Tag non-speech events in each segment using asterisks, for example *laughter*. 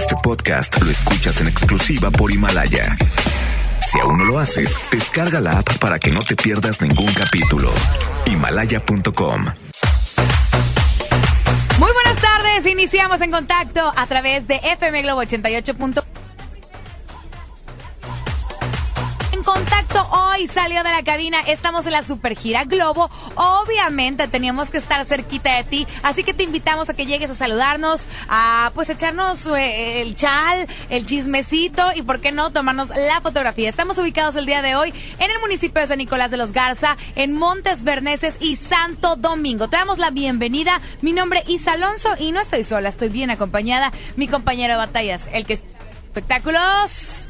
Este podcast lo escuchas en exclusiva por Himalaya. Si aún no lo haces, descarga la app para que no te pierdas ningún capítulo. Himalaya.com. Muy buenas tardes, iniciamos en contacto a través de FM Globo 88. Contacto hoy salió de la cabina, estamos en la Super Gira Globo. Obviamente teníamos que estar cerquita de ti, así que te invitamos a que llegues a saludarnos, a pues echarnos eh, el chal, el chismecito y por qué no tomarnos la fotografía. Estamos ubicados el día de hoy en el municipio de San Nicolás de los Garza, en Montes Berneses y Santo Domingo. Te damos la bienvenida. Mi nombre es Alonso y no estoy sola, estoy bien acompañada. Mi compañero de batallas, el que espectáculos.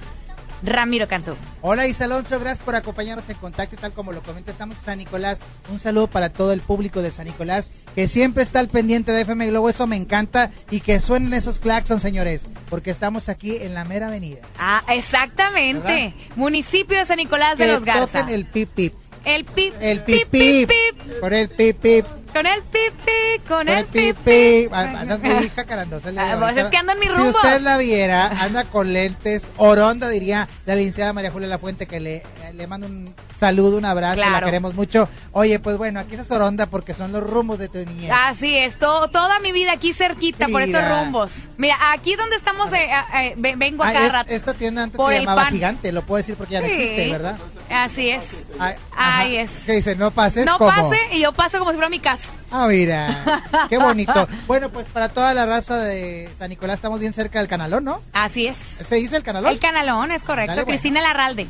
Ramiro Cantú. Hola Isa Alonso, gracias por acompañarnos en contacto y tal como lo comenta, estamos en San Nicolás. Un saludo para todo el público de San Nicolás que siempre está al pendiente de FM Globo, eso me encanta y que suenen esos claxons, señores, porque estamos aquí en la mera avenida. Ah, exactamente. Municipio de San Nicolás de los Garza. toquen el pip pip. El pip, El pip, pip. pip. Por el pip pip. Con el pip, pip, con el el pip pip, pip. pip. Ah, Anda muy jacarandosa Ah, pues es que ando en mis Si rumbos. usted la viera, anda con lentes, oronda diría la licenciada María Julia Lafuente que le, le mando un saludo, un abrazo, la Claro. queremos mucho. Oye, pues bueno, aquí es oronda porque son los rumbos de tu niñez. Así es, to- toda mi vida aquí cerquita por estos rumbos. Mira, aquí donde estamos, eh, eh, ve- vengo a Ah, cada es- rato. esta tienda antes Por se llamaba pan. Gigante, lo puedo decir porque ya no Sí. existe, ¿verdad? Así es. Ay, Ahí es. Que dice, no pases No como. pase y yo paso como si fuera mi casa. Ah, mira, qué bonito. *laughs* Bueno, pues para toda la raza de San Nicolás estamos bien cerca del canalón, ¿no? Así es. ¿Se dice el canalón? El canalón, es correcto. Dale, bueno. Cristina Larralde.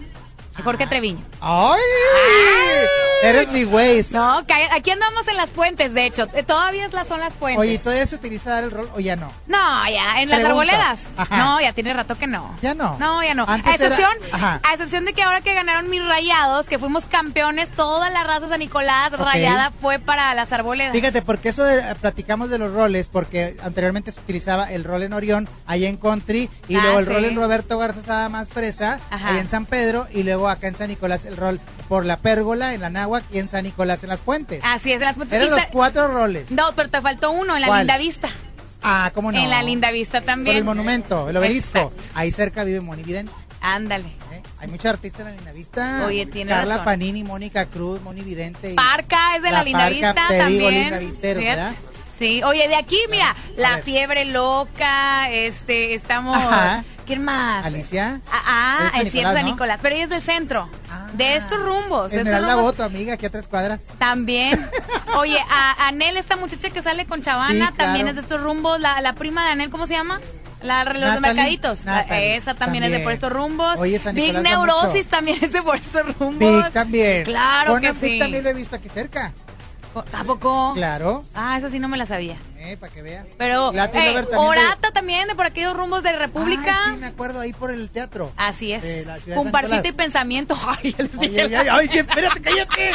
Jorge Treviño. ¡Ay! Eres mi güey. No, aquí andamos en las puentes, de hecho. Eh, Todavía son las puentes. Oye, ¿y ¿todavía se utiliza dar el rol o ya no? No, ya, en las arboledas. Ajá. No, ya tiene rato que no. ¿Ya no? No, ya no. Antes a excepción, era- a excepción de que ahora que ganaron mis rayados, que fuimos campeones, toda la raza San Nicolás rayada fue para las arboledas. Fíjate, porque eso de- platicamos de los roles, porque anteriormente se utilizaba el rol en Orión, allá en Country, y Ah, luego el sí. rol en Roberto Garza Sada más fresa, allá en San Pedro, y luego acá en San Nicolás el rol por la pérgola, en la náhuac, y en San Nicolás en las puentes. Así es, en las puentes. Eran los cuatro roles. No, pero te faltó uno, en la ¿Cuál? Linda Vista. Ah, ¿cómo no? En la Linda Vista Por también. el monumento, el obelisco. Exacto. Ahí cerca vive Moni Vidente. Ándale. ¿eh? Hay muchos artistas en la Linda Vista. Oye, tiene Carla razón. Panini, Mónica Cruz, Moni Vidente. y- Parca es de la, La Linda Vista también. ¿verdad? Sí, oye, de aquí, mira, la fiebre loca, este, estamos... Ajá. ¿Quién más? Alicia. Ah, ah, Es cierto, San ¿no? Nicolás, pero ella es del centro. Ah. de estos rumbos. Esmeralda Boto, amiga, aquí a tres cuadras. También. *laughs* Oye, a Anel, esta muchacha que sale con Chavana, Sí, claro. también es de estos rumbos. La, la prima de Anel, ¿cómo se llama? La, los Natalie, mercaditos. Natalie, esa también, es de por estos rumbos. Oye, San Big Nicolás Neurosis mucho. también es de por estos rumbos. Pic también. Claro que Pic sí. también lo he visto aquí cerca. ¿A poco? Claro. Ah, eso sí no me la sabía. Eh, para que veas. Pero, Lover también de- Orata también, de por aquellos rumbos de República. Ay, sí, me acuerdo ahí por el teatro. Así es. Comparsita y pensamiento. *laughs* Ay, ya les Ay, ay, ay, espérate, cállate.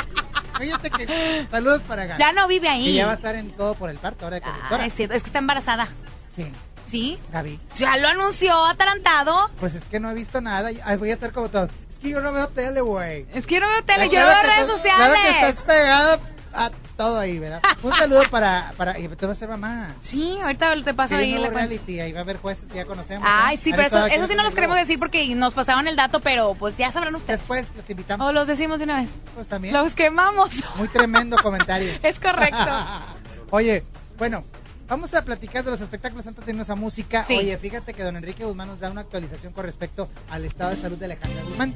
Cállate que. Saludos para Gaby. Ya no vive ahí. ya va a estar en todo por el parto ahora de Ah, conductora. es cierto, es que está embarazada. ¿Quién? ¿Sí? Gaby. Ya lo anunció atarantado. Pues es que no he visto nada. Ay, voy a estar como todo. Es que yo no veo tele, güey. Es que yo no veo tele, yo no veo redes sociales. Claro que estás pegado a todo ahí, ¿verdad? Un saludo *laughs* para. para y tú vas a ser mamá. Sí, ahorita te paso Sí, ahí la reality, ahí va a haber jueces que ya conocemos. Ay, sí, pero eso, eso sí no los queremos decir porque nos pasaban el dato, pero pues ya sabrán ustedes. Después los invitamos. O los decimos de una vez. Pues también. Los quemamos. Muy tremendo *laughs* comentario. Es correcto. *laughs* Oye, bueno, vamos a platicar de los espectáculos antes de irnos a música. Sí. Oye, fíjate que don Enrique Guzmán nos da una actualización con respecto al estado de salud de Alejandra Guzmán.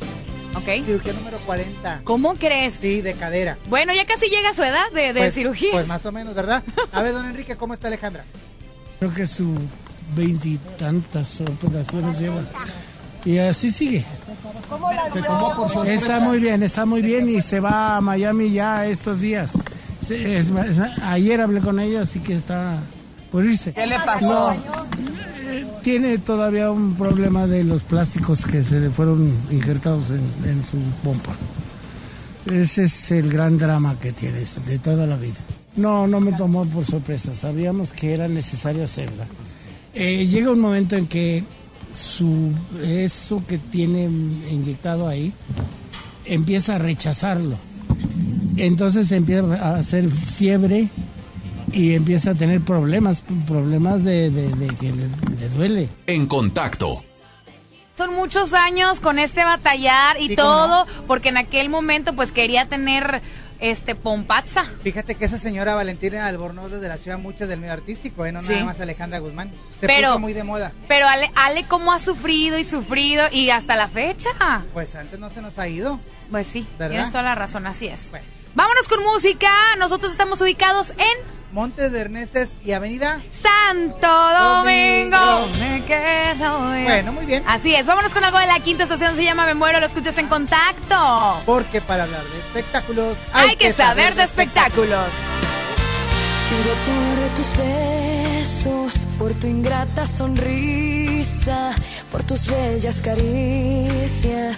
Ok. Cirugía número 40. ¿Cómo crees? Sí, de cadera. Bueno, ya casi llega su edad de, de pues, cirugía. Pues más o menos, ¿verdad? *laughs* A ver, don Enrique, ¿cómo está Alejandra? Creo que su veintitantas operaciones lleva. Y así sigue. Está muy bien, está muy bien y se va a Miami ya estos días. Es ayer hablé con ella, así que está ¿Qué le pasó? tiene todavía un problema de los plásticos que se le fueron injertados en, en su pompa. Ese es el gran drama que tiene de toda la vida. No, no me tomó por sorpresa. Sabíamos que era necesario hacerla. Eh, llega un momento en que su eso que tiene inyectado ahí empieza a rechazarlo. Entonces empieza a hacer fiebre y empieza a tener problemas, problemas de, de- de que le le duele. En contacto. Son muchos años con este batallar y Sí, todo, porque en aquel momento pues quería tener este pompazza. Fíjate que esa señora Valentina Albornoz de la ciudad muchas del medio artístico, ¿eh? no Sí. nada más Alejandra Guzmán. Se Pero- puso muy de moda. Pero Ale, Ale cómo ha sufrido y sufrido y hasta la fecha. Pues antes no se nos ha ido. Pues sí, ¿Verdad? tienes toda la razón, así es. Bueno. Vámonos con música. Nosotros estamos ubicados en Montes de Erneses y Avenida. Santo Domingo. Domingo. Me quedo. bien. Bueno, muy bien. Así es, vámonos con algo de la quinta estación, se llama Me Muero, lo escuchas en contacto. Porque para hablar de espectáculos Hay, que saber de espectáculos. Pido por tus besos, por tu ingrata sonrisa, por tus bellas caricias.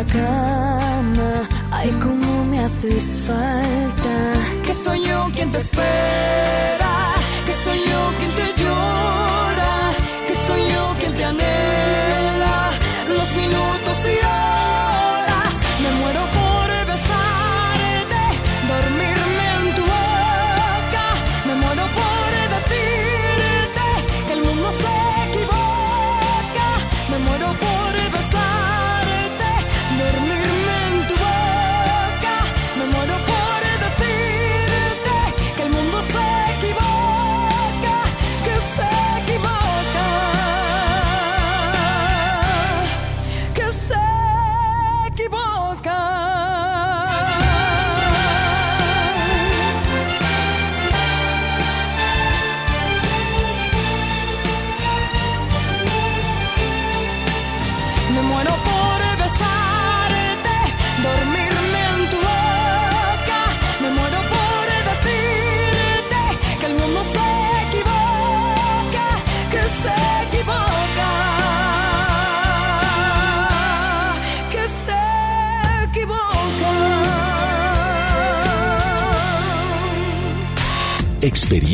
la cama. Ay, cómo me haces falta. Que soy yo quien te espera,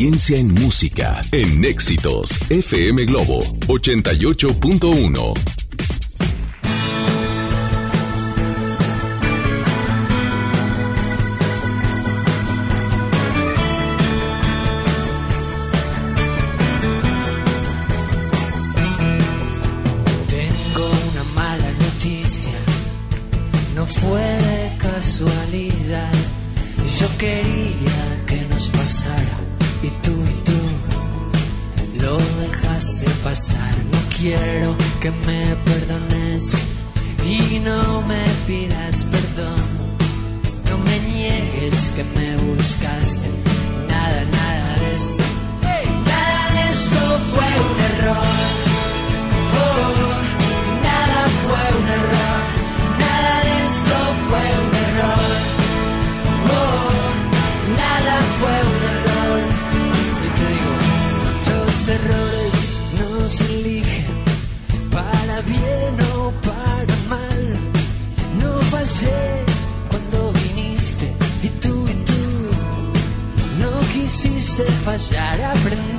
En música en Éxitos FM Globo 88.1. los errores no se eligen para bien o para mal. No fallé cuando viniste y tú y tú no quisiste fallar, aprendí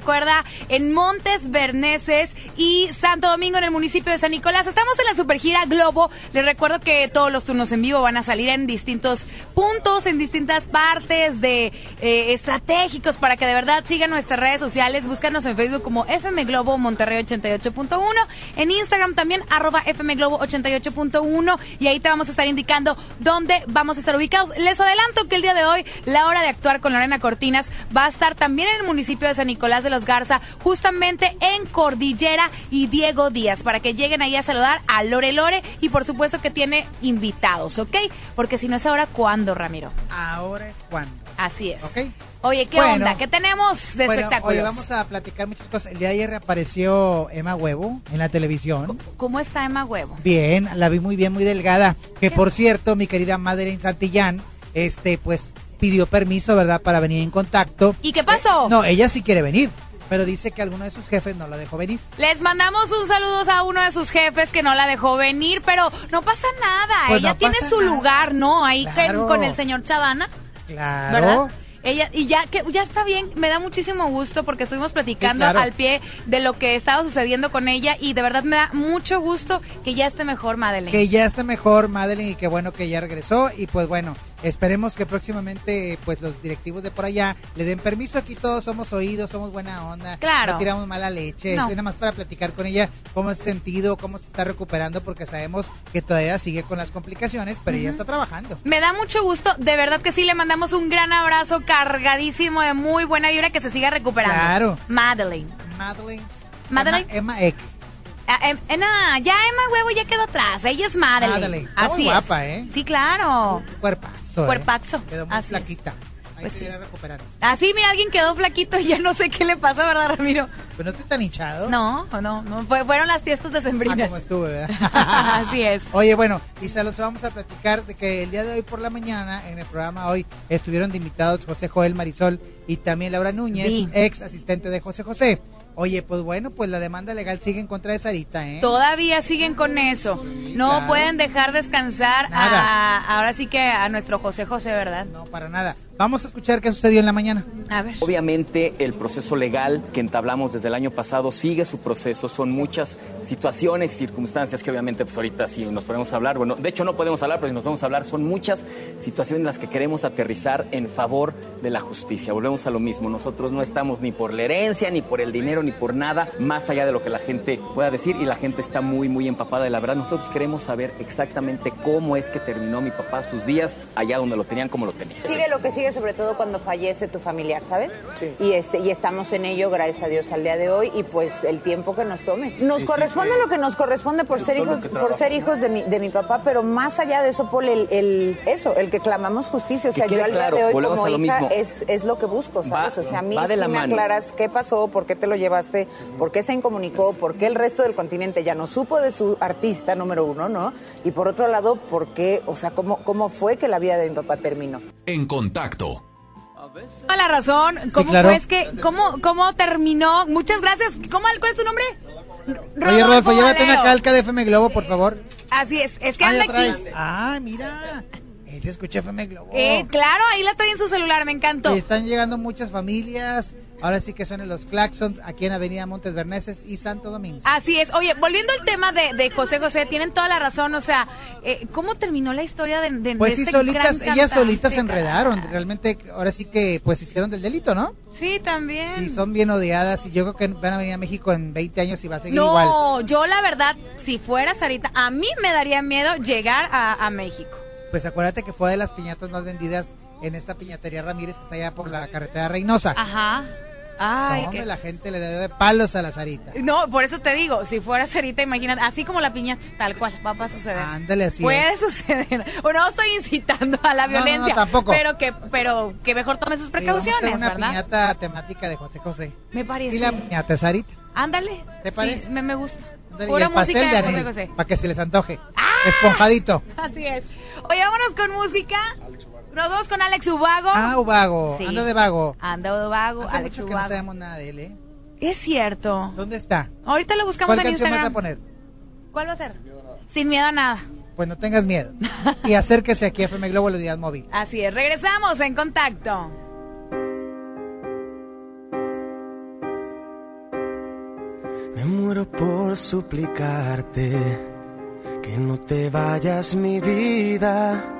recuerda, en Montes Berneses y Santo Domingo, en el municipio de San Nicolás. Estamos en la Supergira Globo. Les recuerdo que todos los turnos en vivo van a salir en distintos puntos, en distintas partes de eh, estratégicos para que de verdad sigan nuestras redes sociales. Búscanos en Facebook como FM Globo Monterrey 88.1. En Instagram también, arroba FM Globo 88.1. Y ahí te vamos a estar indicando dónde vamos a estar ubicados. Les adelanto que el día de hoy la hora de actuar con Lorena Cortinas va a estar también en el municipio de San Nicolás de los Garza, justamente en Cordillera y Diego Díaz, para que lleguen ahí a saludar a Lore Lore y por supuesto que tiene invitados, ¿ok? Porque si no es ahora, ¿cuándo, Ramiro? Ahora es cuando. Así es. ¿Ok? Oye, ¿qué Bueno. onda? ¿Qué tenemos de Bueno, espectáculos? Hoy vamos a platicar muchas cosas. El día de ayer reapareció Emma Huevo en la televisión. ¿Cómo está Emma Huevo? Bien, la vi muy bien, muy delgada. Que por cierto, mi querida Madeleine Santillán, este, pues pidió permiso, ¿verdad?, para venir en contacto. ¿Y qué pasó? Eh, no, ella sí quiere venir, pero dice que alguno de sus jefes no la dejó venir. Les mandamos un saludos a uno de sus jefes que no la dejó venir, pero no pasa nada. Pues Ella no tiene su nada. lugar, ¿no? Ahí con- Claro. con el señor Chavana. Claro. ¿verdad? Ella, y ya que ya está bien, me da muchísimo gusto porque estuvimos platicando Sí, claro. al pie de lo que estaba sucediendo con ella y de verdad me da mucho gusto que ya esté mejor Madeleine. Que ya está mejor Madeline y que bueno que ya regresó y pues bueno, esperemos que próximamente pues los directivos de por allá le den permiso. Aquí todos somos oídos, somos buena onda. Claro. No tiramos mala leche. No. Nada más para platicar con ella cómo ha sentido, cómo se está recuperando porque sabemos que todavía sigue con las complicaciones, pero ella está trabajando. Me da mucho gusto, de verdad que sí, le mandamos un gran abrazo cargadísimo de muy buena vibra que se siga recuperando. Claro. Madeleine. Madeline. Madeline. Emma, Emma Eck. Ah, em- eh, no, ya Emma Huevo ya quedó atrás, ella es Madeleine. Madeleine. Está muy Así es. guapa, ¿eh? Sí, claro. Cuerpazo. ¿eh? Cuerpazo. Quedó muy Así flaquita. Ahí Pues se sí. irá recuperando. Así, mira, alguien quedó flaquito y ya no sé qué le pasó, ¿verdad, Ramiro? Pero no estoy tan hinchado. No, no, no, fue- fueron las fiestas Ah, decembrinas. como estuve, ¿verdad? *laughs* Así es. Oye, bueno, y se los vamos a platicar de que el día de hoy por la mañana, en el programa hoy, estuvieron de invitados José Joel Marisol y también Laura Núñez, ex asistente de José José. Oye, pues bueno, pues la demanda legal sigue en contra de Sarita, ¿eh? Todavía siguen con eso. No claro. pueden dejar descansar a, ahora sí que a nuestro José José, ¿verdad? No, para nada. Vamos a escuchar qué sucedió en la mañana. A ver. Obviamente el proceso legal que entablamos desde el año pasado sigue su proceso, son muchas situaciones y circunstancias que obviamente pues ahorita si nos podemos hablar, bueno, de hecho no podemos hablar, pero si nos podemos hablar, son muchas situaciones en las que queremos aterrizar en favor de la justicia. Volvemos a lo mismo, nosotros no estamos ni por la herencia, ni por el dinero, ni por nada, más allá de lo que la gente pueda decir y la gente está muy, muy empapada de la verdad. Nosotros queremos saber exactamente cómo es que terminó mi papá sus días allá donde lo tenían, como lo tenía. Sigue lo que sigue, sobre todo cuando fallece tu familiar, ¿sabes? Y este y estamos en ello, gracias a Dios, al día de hoy y pues el tiempo que nos tome. Nos corresponde lo que nos corresponde por ser hijos, por ser hijos de mi, de mi papá, pero más allá de eso, Paul, el, el- eso, el que clamamos justicia. O sea, yo al claro, día de hoy como hija es, es lo que busco, ¿sabes? Va- o sea, a mí sí la me mano. aclaras qué pasó, por qué te lo llevaste, por qué se incomunicó, por qué el resto del continente ya no supo de su artista número uno, ¿no? Y por otro lado, por qué, o sea, cómo, cómo fue que la vida de mi papá terminó. En contacto. Toda la razón. ¿Cómo claro. fue? Es que, ¿cómo, ¿Cómo terminó? Muchas gracias. ¿Cómo, ¿Cuál es su nombre? Oye, Rodolfo, llévate una calca de FM Globo, por favor. Así es. Es que Ah, anda aquí. Ah, mira. Él se escucha FM Globo. Eh, claro, ahí la trae en su celular, me encantó. Y están llegando muchas familias. Ahora sí que suenan los claxons aquí en Avenida Montes Berneses y Santo Domingo. Así es. Oye, volviendo al tema de, de José José, tienen toda la razón. O sea, eh, ¿cómo terminó la historia de, de Pues de sí, este solitas, gran ellas solitas se enredaron. Realmente, ahora sí que pues hicieron del delito, ¿no? Sí, también. Y son bien odiadas y yo creo que van a venir a México en 20 años y va a seguir igual. No, yo la verdad, si fuera Sarita, a mí me daría miedo llegar a, a México. Pues acuérdate que fue de las piñatas más vendidas en esta piñatería Ramírez que está allá por la carretera Reynosa. Ajá. Ay, No, hombre, qué- la gente le dio de palos a la Sarita. No, por eso te digo, si fuera Sarita, imagínate, así como la piñata, tal cual, va a suceder. Ándale, así Puede es. suceder. O no estoy incitando a la No, no, no, violencia, tampoco. pero que pero que mejor tome sus Y vamos a hacer precauciones, una ¿verdad? piñata temática de José José. Me Y parece. la piñata Sarita. Ándale. ¿Te Sí, parece? me, me gusta. Ándale, y Pura el música de de José Anel, José. para que se les antoje. Esponjadito. *laughs* Así es. Oye, vámonos con música. Nos Produz con Alex Ubago. Ah, Ubago. Sí. Ando de vago. Ando de vago. Hace Alex mucho Ubago. no sabemos nada de él, ¿eh? Es cierto. ¿Dónde está? Ahorita lo buscamos ¿Cuál en canción Instagram. vas a poner? ¿Cuál va a ser? Sin miedo a nada. Sin. Pues no tengas miedo. *laughs* y acérquese aquí a FM Globo, la móvil. Así es. Regresamos en contacto. Me muero por suplicarte que no te vayas mi vida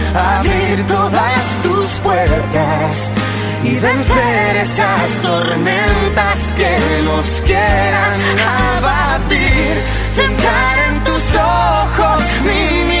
abrir todas tus puertas y vencer esas tormentas que nos quieran abatir. Centrar en tus ojos mi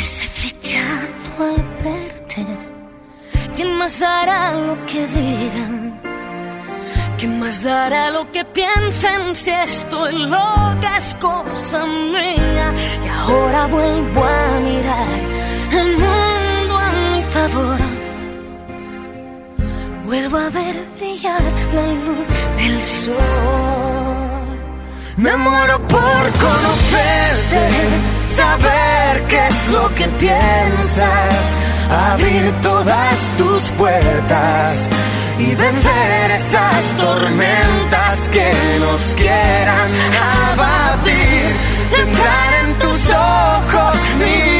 ese flechazo al verte. ¿Quién más dará lo que digan? ¿Quién más dará lo que piensen si estoy loca es cosa mía? Y ahora vuelvo a mirar el mundo a mi favor. Vuelvo a ver brillar la luz del sol. Me muero por conocerte, saber qué es lo que piensas, abrir todas tus puertas y vencer esas tormentas que nos quieran abatir. Entrar en tus ojos mi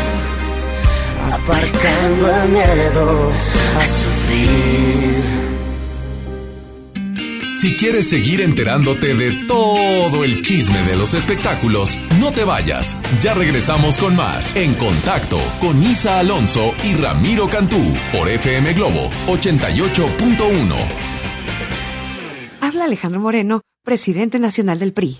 aparcando el miedo a sufrir. Si quieres seguir enterándote de todo el chisme de los espectáculos, no te vayas. Ya regresamos con más En Contacto con Isa Alonso y Ramiro Cantú por FM Globo 88.1. Habla Alejandro Moreno, presidente nacional del PRI.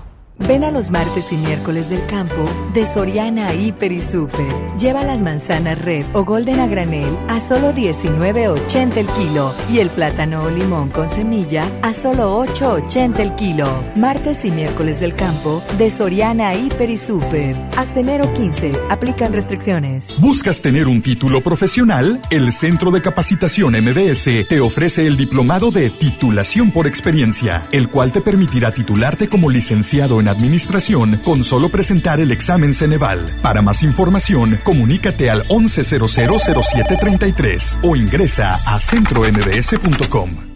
Ven a los martes y miércoles del campo de Soriana Hiper y Super. Lleva las manzanas red o golden a granel a solo 19.80 el kilo y el plátano o limón con semilla a solo 8.80 el kilo. Martes y miércoles del campo de Soriana Hiper y Super. Hasta enero 15. Aplican restricciones. ¿Buscas tener un título profesional? El Centro de Capacitación MBS te ofrece el diplomado de titulación por experiencia, el cual te permitirá titularte como licenciado en administración con solo presentar el examen Ceneval. Para más información, comunícate al 11000733 o ingresa a centrombs.com.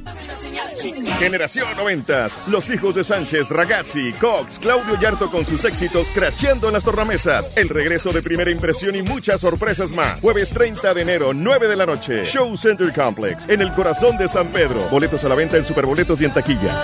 Generación 90, los hijos de Sánchez, Ragazzi, Cox, Claudio Yarto con sus éxitos cracheando en las tornamesas, el regreso de primera impresión y muchas sorpresas más. Jueves 30 de enero, 9 de la noche, Show Center Complex, en el corazón de San Pedro. Boletos a la venta en Superboletos y en taquilla.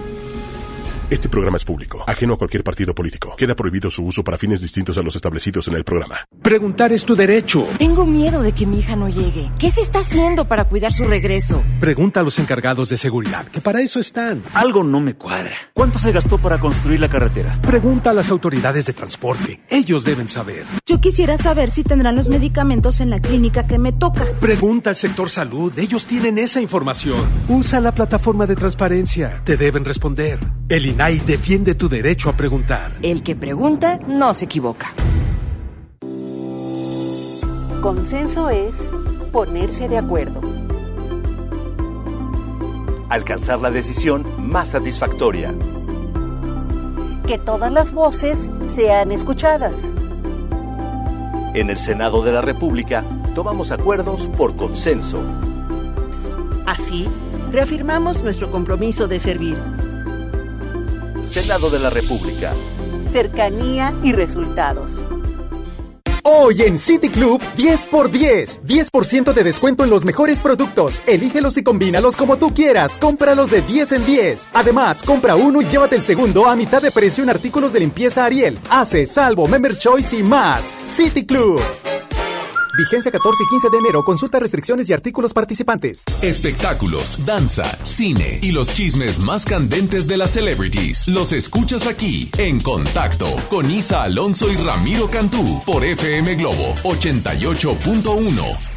Este programa es público, ajeno a cualquier partido político. Queda prohibido su uso para fines distintos a los establecidos en el programa. Preguntar es tu derecho. Tengo miedo de que mi hija no llegue. ¿Qué se está haciendo para cuidar su regreso? Pregunta a los encargados de seguridad, que para eso están. Algo no me cuadra. ¿Cuánto se gastó para construir la carretera? Pregunta a las autoridades de transporte. Ellos deben saber. Yo quisiera saber si tendrán los medicamentos en la clínica que me toca. Pregunta al sector salud. Ellos tienen esa información. Usa la plataforma de transparencia. Te deben responder. El INAI defiende tu derecho a preguntar. El que pregunta no se equivoca. Consenso es ponerse de acuerdo. Alcanzar la decisión más satisfactoria. Que todas las voces sean escuchadas. En el Senado de la República tomamos acuerdos por consenso. Así, reafirmamos nuestro compromiso de servir. Senado de la República. Cercanía y resultados. Hoy en City Club, 10 por 10. 10% de descuento en los mejores productos. Elígelos y combínalos como tú quieras. Cómpralos de 10 en 10. Además, compra uno y llévate el segundo a mitad de precio en artículos de limpieza Ariel. Hace, salvo, Members Choice y más. City Club. Vigencia 14 y 15 de enero. Consulta restricciones y artículos participantes. Espectáculos, danza, cine y los chismes más candentes de las celebrities. Los escuchas aquí en Contacto con Isa Alonso y Ramiro Cantú por FM Globo 88.1.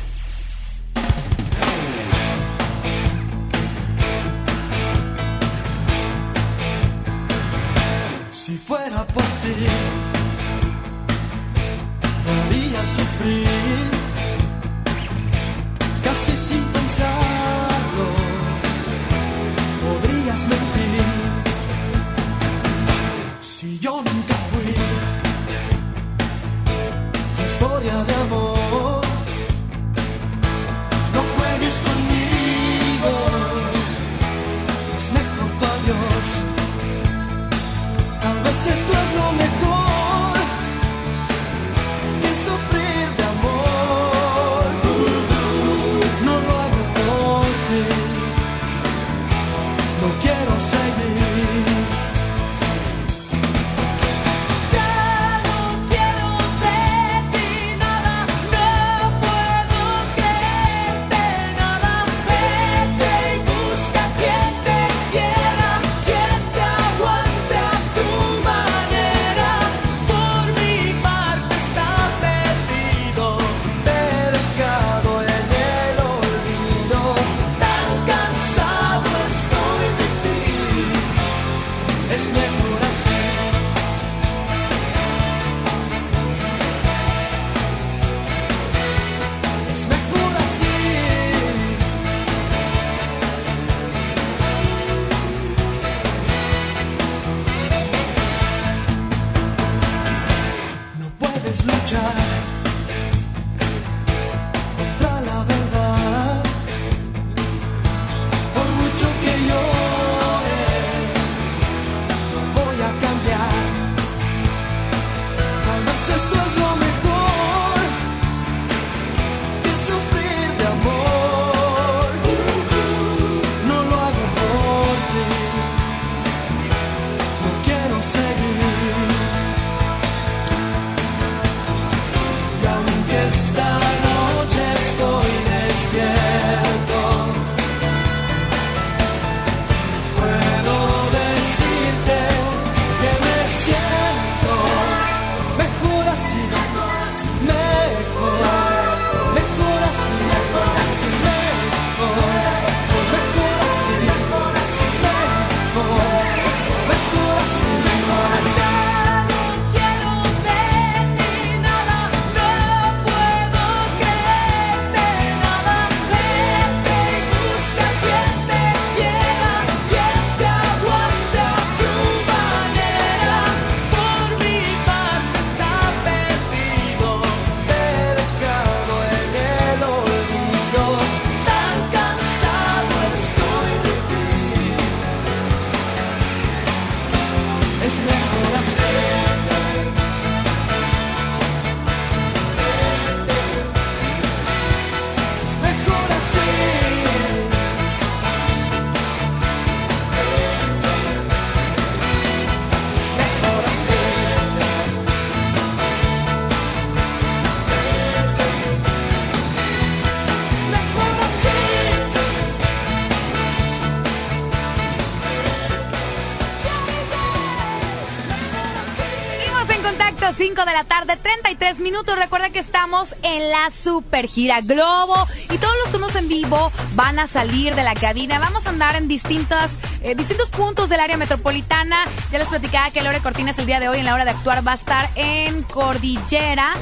33 minutos. Recuerda que estamos en la Super Gira Globo y todos los turnos en vivo van a salir de la cabina. Vamos a andar en distintas, eh, distintos puntos del área metropolitana. Ya les platicaba que Lore Cortines el día de hoy en la hora de actuar va a estar en Cordillera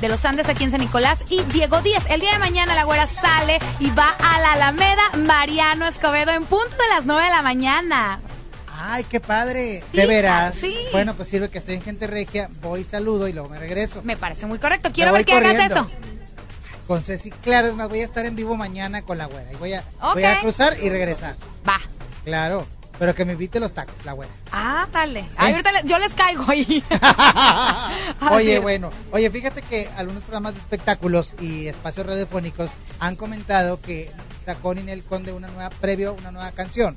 de los Andes aquí en San Nicolás y Diego Díaz. El día de mañana la güera sale y va a la Alameda Mariano Escobedo en punto de las 9 de la mañana. Ay, qué padre. Sí, de veras. sí. Bueno, pues sirve que estoy en Gente Regia, voy, saludo y luego me regreso. Me parece muy correcto. Quiero ver que hagas corriendo. eso. Con Ceci, claro, es más, voy a estar en vivo mañana con la güera. Y voy a, voy a cruzar y regresar. Va. Claro, pero que me invite los tacos, la güera. Ah, dale. Ay, ahorita le- yo les caigo ahí. *laughs* Oye, bueno, oye, fíjate que algunos programas de espectáculos y espacios radiofónicos han comentado que sacó Ninel Conde una nueva previo, una nueva canción,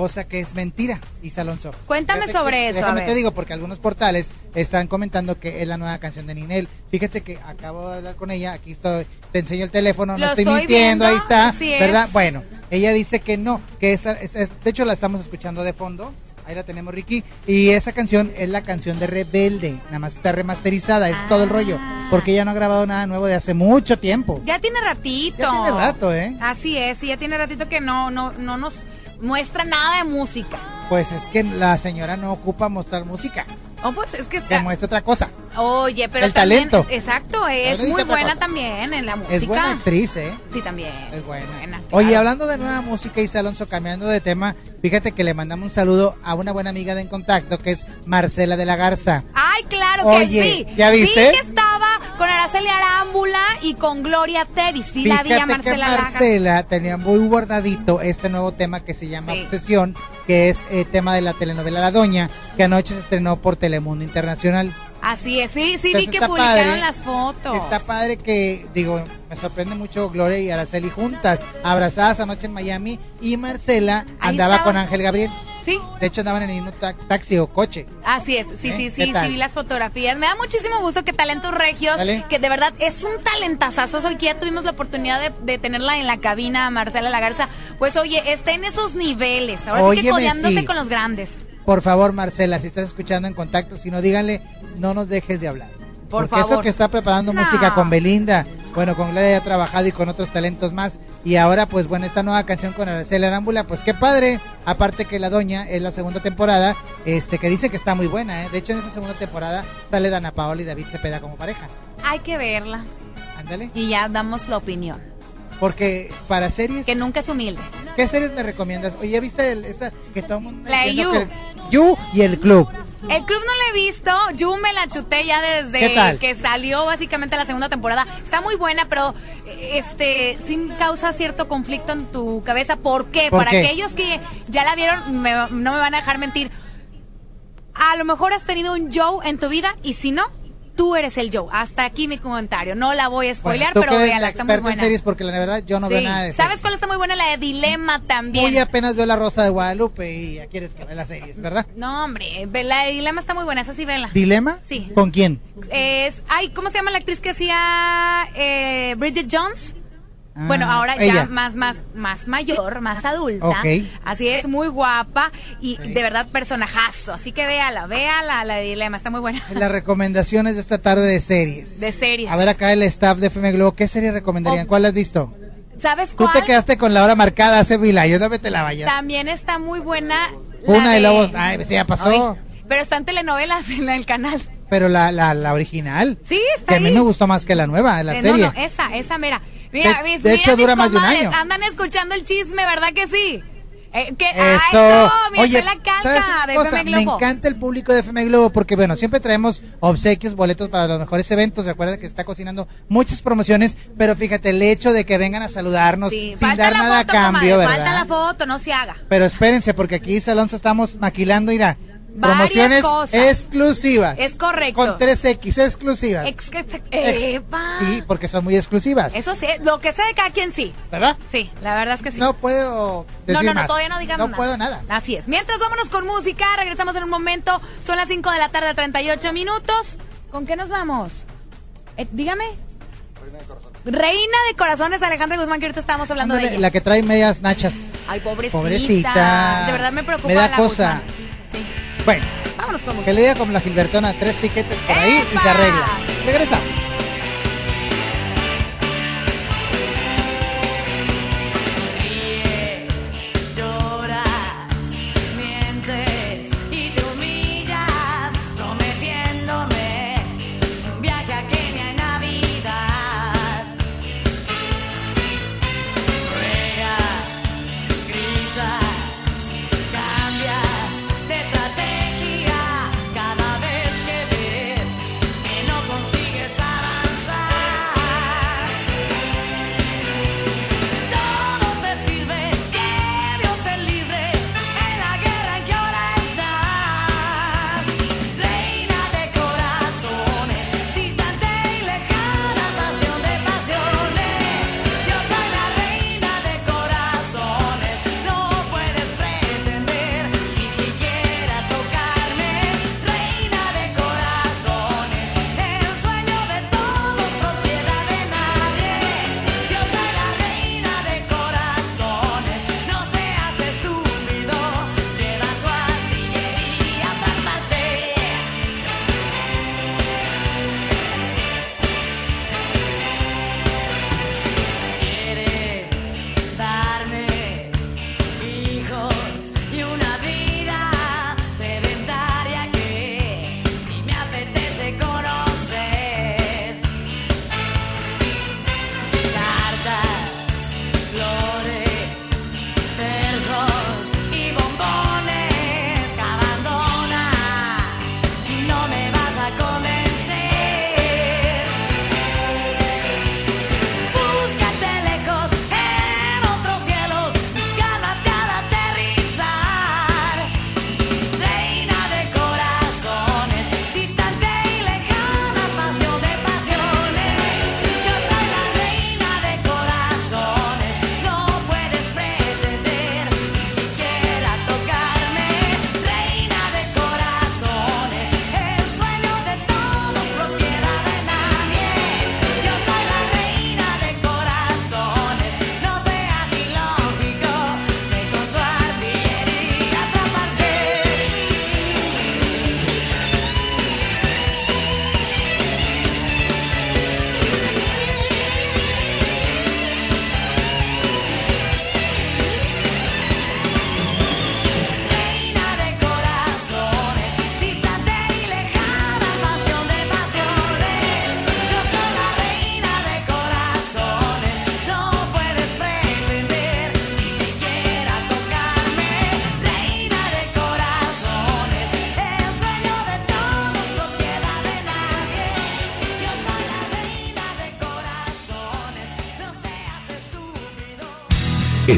cosa que es mentira, Isa Alonso. Cuéntame Fíjate sobre que- eso, a Déjame ver. te digo, porque algunos portales están comentando que es la nueva canción de Ninel. Fíjate que acabo de hablar con ella, aquí estoy, te enseño el teléfono, no estoy, estoy mintiendo, viendo, ahí está, así es. ¿verdad? Bueno, ella dice que no, que esa, es- es- de hecho la estamos escuchando de fondo. Ahí la tenemos, Ricky. Y esa canción es la canción de Rebelde. Nada más está remasterizada. Es todo el rollo. Porque ella no ha grabado nada nuevo de hace mucho tiempo. Ya tiene ratito. Ya tiene rato, ¿eh? Así es, sí, ya tiene ratito que no, no, no nos muestra nada de música. Pues es que la señora no ocupa mostrar música. Oh, pues es que está. muestra otra cosa. Oye, pero El también- talento. Exacto, es Ahora muy buena cosa. también en la música. Es buena actriz, ¿eh? Sí, también. Es buena. buena, Oye, claro. hablando de nueva música, Isa Alonso, cambiando de tema, fíjate que le mandamos un saludo a una buena amiga de En Contacto, que es Marcela de la Garza. Ay, claro Oye, que sí. ¿ya viste? Vi que estaba con Araceli Arámbula y con Gloria Trevi. Sí, la vi a Fíjate Marcela que Laga. Marcela tenía muy guardadito este nuevo tema que se llama Sí. Obsesión, que es el tema de la telenovela La Doña, que anoche se estrenó por Telemundo Internacional. Así es, sí, sí, vi Entonces que publicaron padre. las fotos. Está padre que, digo, me sorprende mucho Gloria y Araceli juntas, abrazadas anoche en Miami, y Marcela Ahí andaba estaba. con Ángel Gabriel. Sí. De hecho, andaban en el mismo ta- taxi o coche. Así es, sí, ¿Eh? sí, ¿Qué sí, sí, vi las fotografías. Me da muchísimo gusto que Talentos Regios, Dale. que de verdad es un talentazazo, hoy que ya tuvimos la oportunidad de, de tenerla en la cabina, Marcela Lagarza, pues oye, está en esos niveles, ahora sí que Óyeme, codeándose sí. con los grandes. Por favor, Marcela, si estás escuchando en contacto, si no, díganle, no nos dejes de hablar. Por Porque eso favor. que está preparando No. música con Belinda, bueno, con Gloria ya ha trabajado y con otros talentos más. Y ahora, pues bueno, esta nueva canción con Araceli Arámbula, pues qué padre. Aparte que La Doña es la segunda temporada, este que dice que está muy buena, ¿eh? De hecho, en esa segunda temporada sale Dana Paola y David Cepeda como pareja. Hay que verla. Ándale. Y ya damos la opinión. Porque para series... Que nunca es humilde. ¿Qué series me recomiendas? Oye, ¿ya viste el- esa que todo el mundo La You. que- You y el club. El club no lo he visto, yo me la chuté ya desde que salió básicamente la segunda temporada. Está muy buena, pero eh, este sí causa cierto conflicto en tu cabeza. ¿Por qué? ¿Por Para qué? aquellos que ya la vieron, me- no me van a dejar mentir. A lo mejor has tenido un Joe en tu vida y si no, tú eres el Joe. Hasta aquí mi comentario. No la voy a spoilear, Bueno, pero véala, la está muy experta en buena. series porque la verdad yo no veo Sí. nada de ¿Sabes series. cuál está muy buena? La de Dilema también. Hoy apenas veo La Rosa de Guadalupe y ya quieres que vea las series, ¿verdad? No, hombre, la de Dilema está muy buena, esa sí vela. ¿Dilema? Sí. ¿Con quién? Es, ay, ¿cómo se llama la actriz que hacía eh, Bridget Jones? Ah, bueno, ahora ya más, más, más mayor, más adulta. Así es, muy guapa y de verdad personajazo. Así que véala, véala, la de Dilema, está muy buena. Las recomendaciones de esta tarde de series. De series. A ver acá el staff de FM Globo, ¿qué serie recomendarían? Oh. ¿Cuál has visto? ¿Sabes Tú cuál? te quedaste con la hora marcada hace mil años, dame te la vayas. También está muy buena. Una de Lobos, ay, pues ya pasó. Pero está en telenovelas en el canal. Pero la, la, la original. Sí, está Que a mí me gustó más que la nueva, la Eh, serie. No, no, esa, esa mera. Mira, De- mis, de mira hecho, mis dura más de un año. Andan escuchando el chisme, ¿verdad que sí? Eh, que, Eso. ¡Ay, no! Oye, ¿sabes canta de cosa? FM Me Globo. encanta el público de FM Globo porque, bueno, siempre traemos obsequios, boletos para los mejores eventos. Recuerda que está cocinando muchas promociones, pero fíjate, el hecho de que vengan a saludarnos Sí, sin dar la nada foto, a cambio, comadre, ¿verdad? Falta la foto, no se haga. Pero espérense, porque aquí, Alonso, estamos maquilando, Varias promociones cosas. exclusivas. Es correcto. Con 3X, exclusivas. Ex- ex- Epa. Sí, porque son muy exclusivas. Eso sí, lo que sé de cada quien sí. ¿Verdad? Sí, la verdad es que sí. No puedo decir no, no, no, más. todavía no digamos No nada. puedo nada. Así es. Mientras vámonos con música, regresamos en un momento. Son las 5 de la tarde, 38 minutos. ¿Con qué nos vamos? Eh, dígame. Reina de corazones, Alejandra Guzmán, que ahorita estábamos hablando Ándale, de ella. la que trae medias nachas. Ay, pobrecita. Pobrecita. De verdad me preocupa Me da la cosa. Guzmán. Sí. Bueno, vámonos con Que le diga como la Gilbertona, tres tiquetes por ahí y se arregla. Regresamos.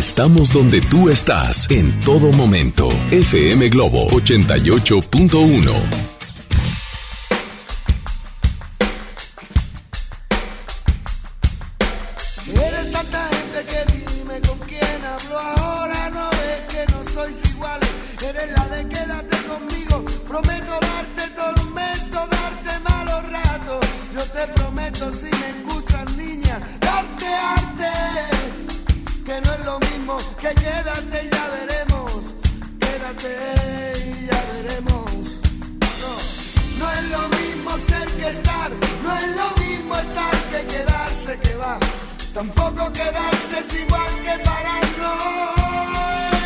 Estamos donde tú estás en todo momento. FM Globo 88.1. Tampoco quedarse es igual que para no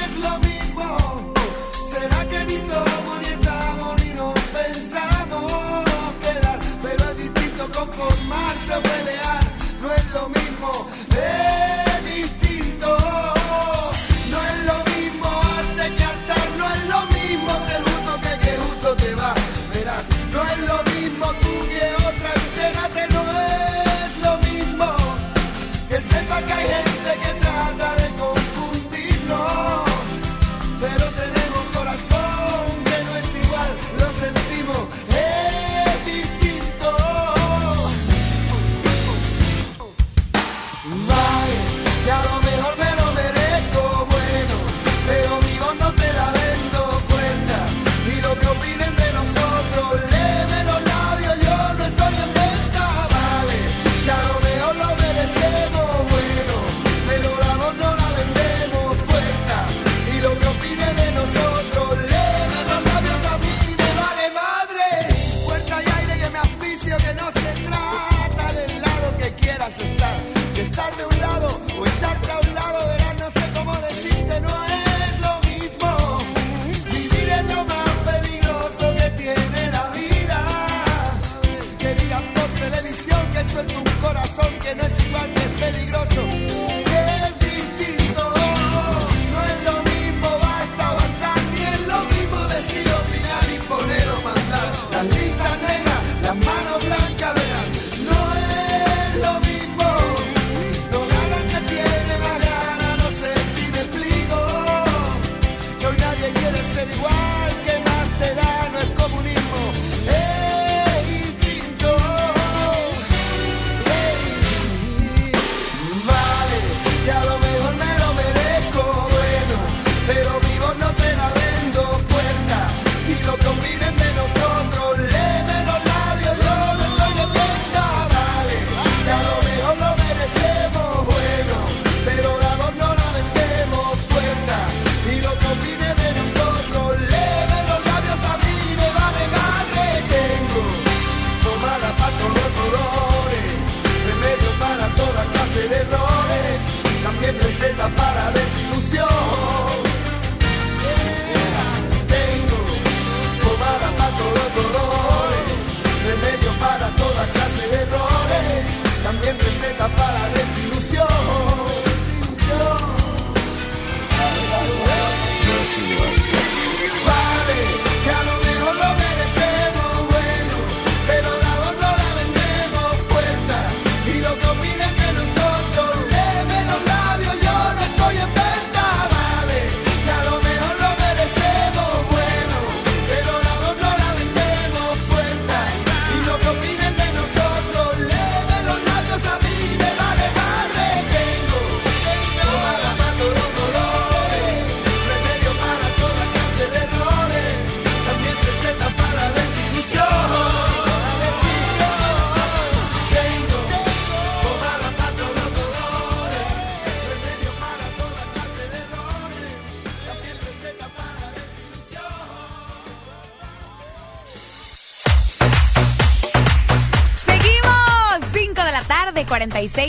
es lo mismo. ¿Será que ni somos ni estamos ni nos pensamos quedar? Pero es distinto conformarse o pelear, no es lo mismo. Eh.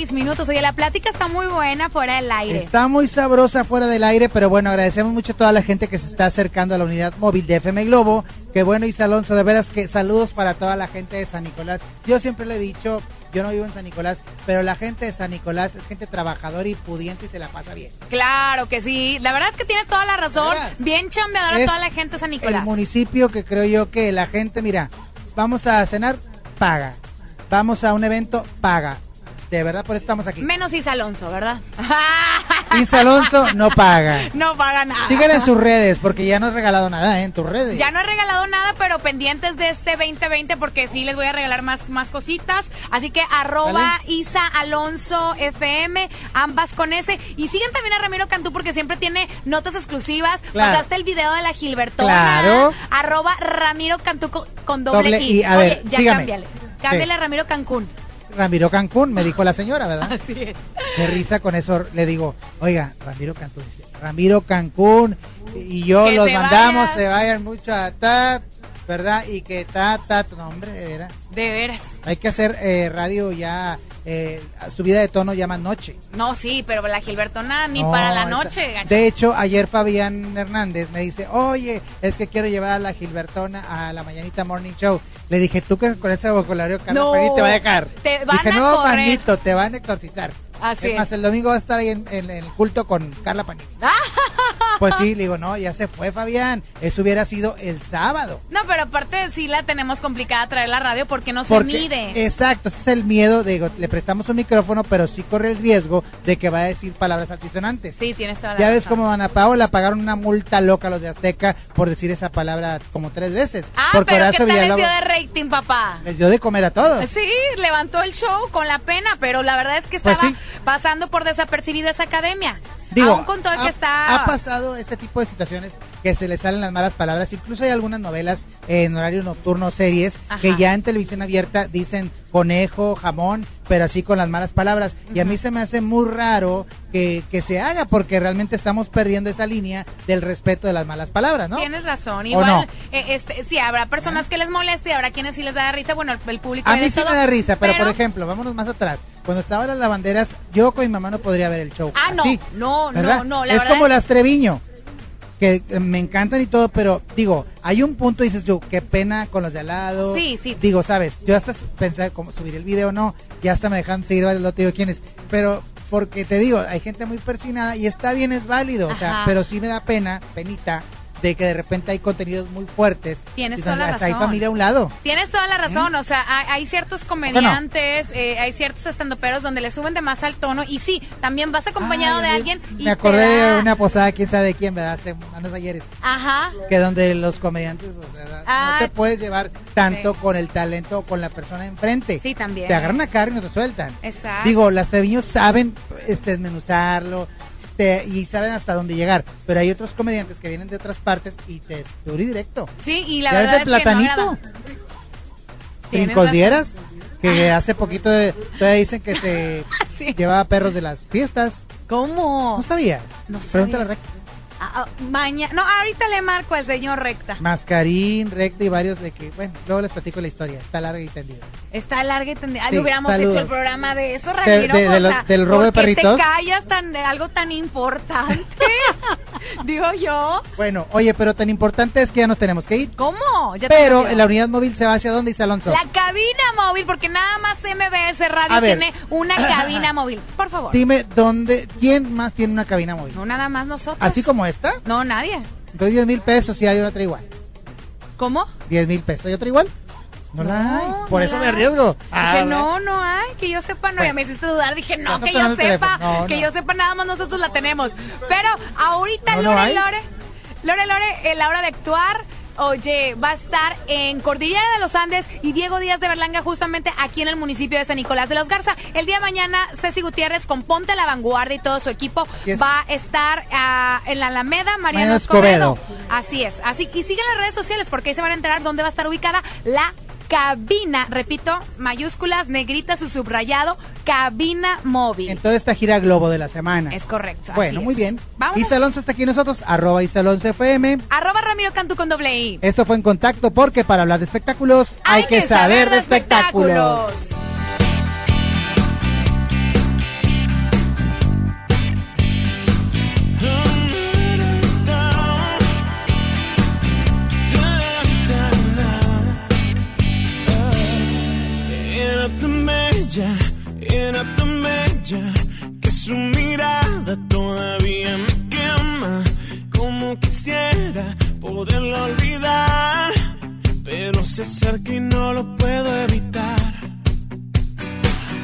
46 minutos. Oye, la plática está muy buena fuera del aire. Está muy sabrosa fuera del aire, pero bueno, agradecemos mucho a toda la gente que se está acercando a la unidad móvil de FM Globo. Que bueno, Isa Alonso, de veras que saludos para toda la gente de San Nicolás. Yo siempre le he dicho, yo no vivo en San Nicolás, pero la gente de San Nicolás es gente trabajadora y pudiente y se la pasa bien. Claro que sí. La verdad es que tienes toda la razón. Bien chambeadora toda la gente de San El Nicolás. municipio que creo yo que la gente, mira, vamos a cenar, paga. Vamos a un evento, paga. De verdad, por eso estamos aquí. Menos Isa Alonso, ¿verdad? *laughs* Isa Alonso no paga. *laughs* no paga nada. Síguela en sus redes, porque ya no has regalado nada ¿eh? en tus redes. Ya no he regalado nada, pero pendientes de este 2020 porque sí les voy a regalar más, más cositas. Así que arroba Isa Alonso FM, ambas con ese. Y siguen también a Ramiro Cantú porque siempre tiene notas exclusivas. Claro. Pasaste el video de la Gilbertona. Claro. Arroba Ramiro Cantú con, con doble, Doble I. I. A Oye, ver, ya dígame. cámbiale. Cámbiale Sí. a Ramiro Cancún. Ramiro Cancún, me dijo la señora, ¿verdad? *laughs* Así es. De risa con eso le digo, oiga, Ramiro Cancún, dice, Ramiro Cancún, y yo los mandamos, vayan. se vayan mucho a ta, ¿verdad? Y que ta, ta, no, hombre, de veras. De veras. Hay que hacer eh, radio ya, eh, subida de tono más noche. No, sí, pero la Gilbertona ni No, para la noche. De hecho, ayer Fabián Hernández me dice, oye, es que quiero llevar a la Gilbertona a la Mañanita Morning Show. Le dije, tú que con ese vocabulario Carla No, te va a dejar. te van dije, a no, correr". manito, te van a exorcizar. Así es es. más, el domingo va a estar ahí en, en- en el culto con Carla Panini. *laughs* Pues sí, le digo, no, ya se fue Fabián. Eso hubiera sido el sábado. No, pero aparte sí la tenemos complicada traer la radio porque no Porque- se mide. Exacto, ese es el miedo. Digo, le prestamos un micrófono, pero sí corre el riesgo de que va a decir palabras altisonantes. Sí, tienes toda la Ya ves como Ana Paola pagaron una multa loca a los de Azteca por decir esa palabra como tres veces. Ah, Porque pero ¿qué tal les dio de rating, papá? les dio de comer a todos. Sí, levantó el show con la pena, pero la verdad es que Pues estaba sí. Pasando por desapercibida esa academia. Digo, Aún con todo el ha, que está... ha pasado ese tipo de situaciones que se le salen las malas palabras. Incluso hay algunas novelas en horario nocturno, series, Ajá. que ya en televisión abierta dicen conejo, jamón, pero así con las malas palabras. Y a mí se me hace muy raro que, que se haga porque realmente estamos perdiendo esa línea del respeto de las malas palabras, ¿no? Tienes razón. ¿O Igual, no? eh, este, sí, habrá personas que les moleste y habrá quienes sí les da risa. Bueno, el, público A mí sí todo, me da risa, pero, por ejemplo, vámonos más atrás. Cuando estaban las lavanderas, yo con mi mamá no podría ver el show. Ah, no, así, no, no, no, la es verdad como las Treviño, que me encantan y todo, pero digo, hay un punto, dices yo, qué pena con los de al lado. Sí, sí. Digo, sabes, yo hasta pensé como subir el video, no, ya hasta me dejan seguir varios, no te digo quiénes, pero porque te digo, hay gente muy persinada y está bien, es válido, o sea, pero sí me da pena, penita, de que de repente hay contenidos muy fuertes. Tienes toda la hasta hay razón. familia a un lado. Tienes toda la razón, o sea, hay, hay ciertos comediantes, eh, hay ciertos estandoperos donde le suben de más al tono y sí, también vas acompañado de alguien y Me acordé da- de una posada, quién sabe de quién, ¿verdad? Hace unos ayeres. Ajá. Que donde los comediantes, o sea, Ah, no te puedes llevar tanto con el talento o con la persona enfrente. Sí, también. Te agarran a carne y no te sueltan. Exacto. Digo, las treviños saben este, desmenuzarlo te- y saben hasta dónde llegar. Pero hay otros comediantes que vienen de otras partes y te duro y directo. Sí, y la ¿Ya ves verdad el es que no platanito? razón. Dieras, que hace poquito de- todavía dicen que se *laughs* Sí. llevaba perros de las fiestas. ¿Cómo? ¿No sabías? No Pregúntale a. Ah, ah, maña- No, ahorita le marco al señor Recta. Mascarín, Recta y varios de que, bueno, luego les platico la historia, está larga y tendida. Está larga y tendida. Sí, no hubiéramos saludos. hecho el programa de eso, Ramiro. de- de o lo- sea, del robo de ¿por qué perritos? te callas tan, de algo tan importante? *laughs* Digo yo. Bueno, oye, pero tan importante es que ya nos tenemos que ir. ¿Cómo? Ya Pero la unidad móvil se va hacia dónde, dice Alonso. La cabina móvil, porque nada más MBS Radio tiene una *laughs* cabina móvil. Por favor. Dime dónde, quién más tiene una cabina móvil. No nada más nosotros. Así como No, nadie. Entonces 10 mil pesos y hay otra igual. ¿Cómo? 10 mil pesos y otra igual. No, la hay. Por no eso me arriesgo. Dije, Ah, no, no hay, que yo sepa, no, ya me hiciste dudar, dije, no, que yo sepa. No, que yo sepa, nada más nosotros la tenemos. Pero ahorita Lore hay. Lore, Lore Lore, en la hora de actuar, oye, va a estar en Cordillera de los Andes y Diego Díaz de Berlanga justamente aquí en el municipio de San Nicolás de los Garza. El día de mañana, Ceci Gutiérrez con Ponte la Vanguardia y todo su equipo va a estar ah, en la Alameda Mariano Escobedo. Escobedo. Así es. Así y sigan las redes sociales porque ahí se van a enterar dónde va a estar ubicada la cabina. Repito, mayúsculas, negritas y subrayado, cabina móvil. En toda esta gira globo de la semana. Es correcto. Bueno, así muy es. bien. Vámonos. Isa Alonso está aquí nosotros, arroba Isa Alonso FM. Arroba Ramiro Cantú con doble I. Esto fue en contacto porque para hablar de espectáculos hay, que, saber de espectáculos. que su mirada todavía me quema. Como quisiera poderlo olvidar, pero se acerca y no lo puedo evitar.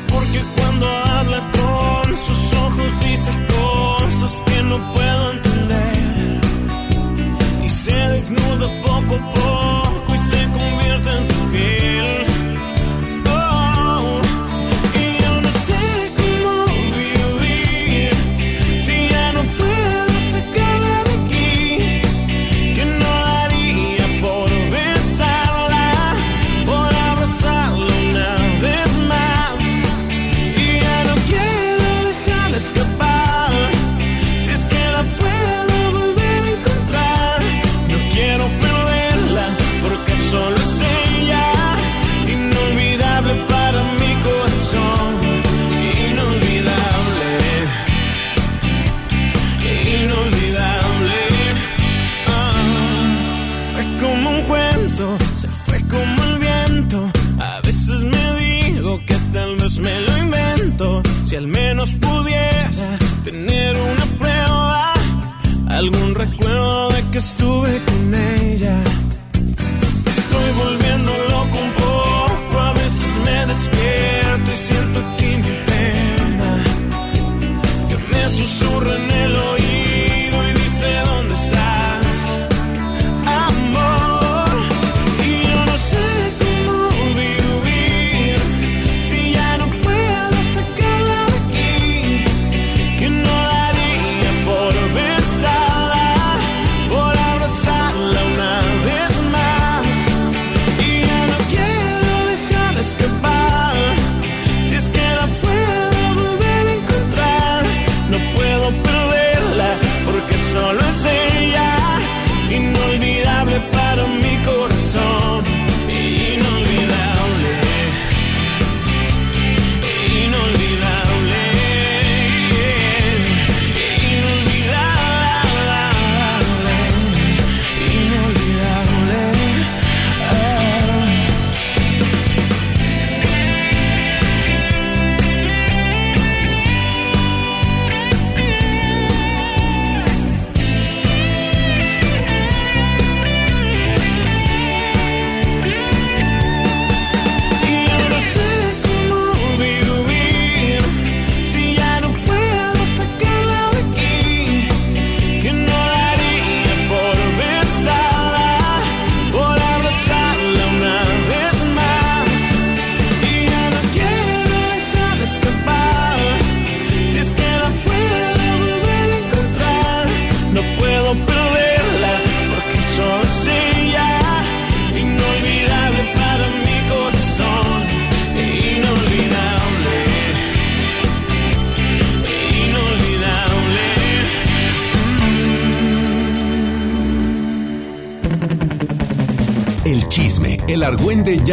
Porque cuando habla con sus ojos dice cosas que no puedo entender. Y se desnuda poco a poco y se convierte en tu piel.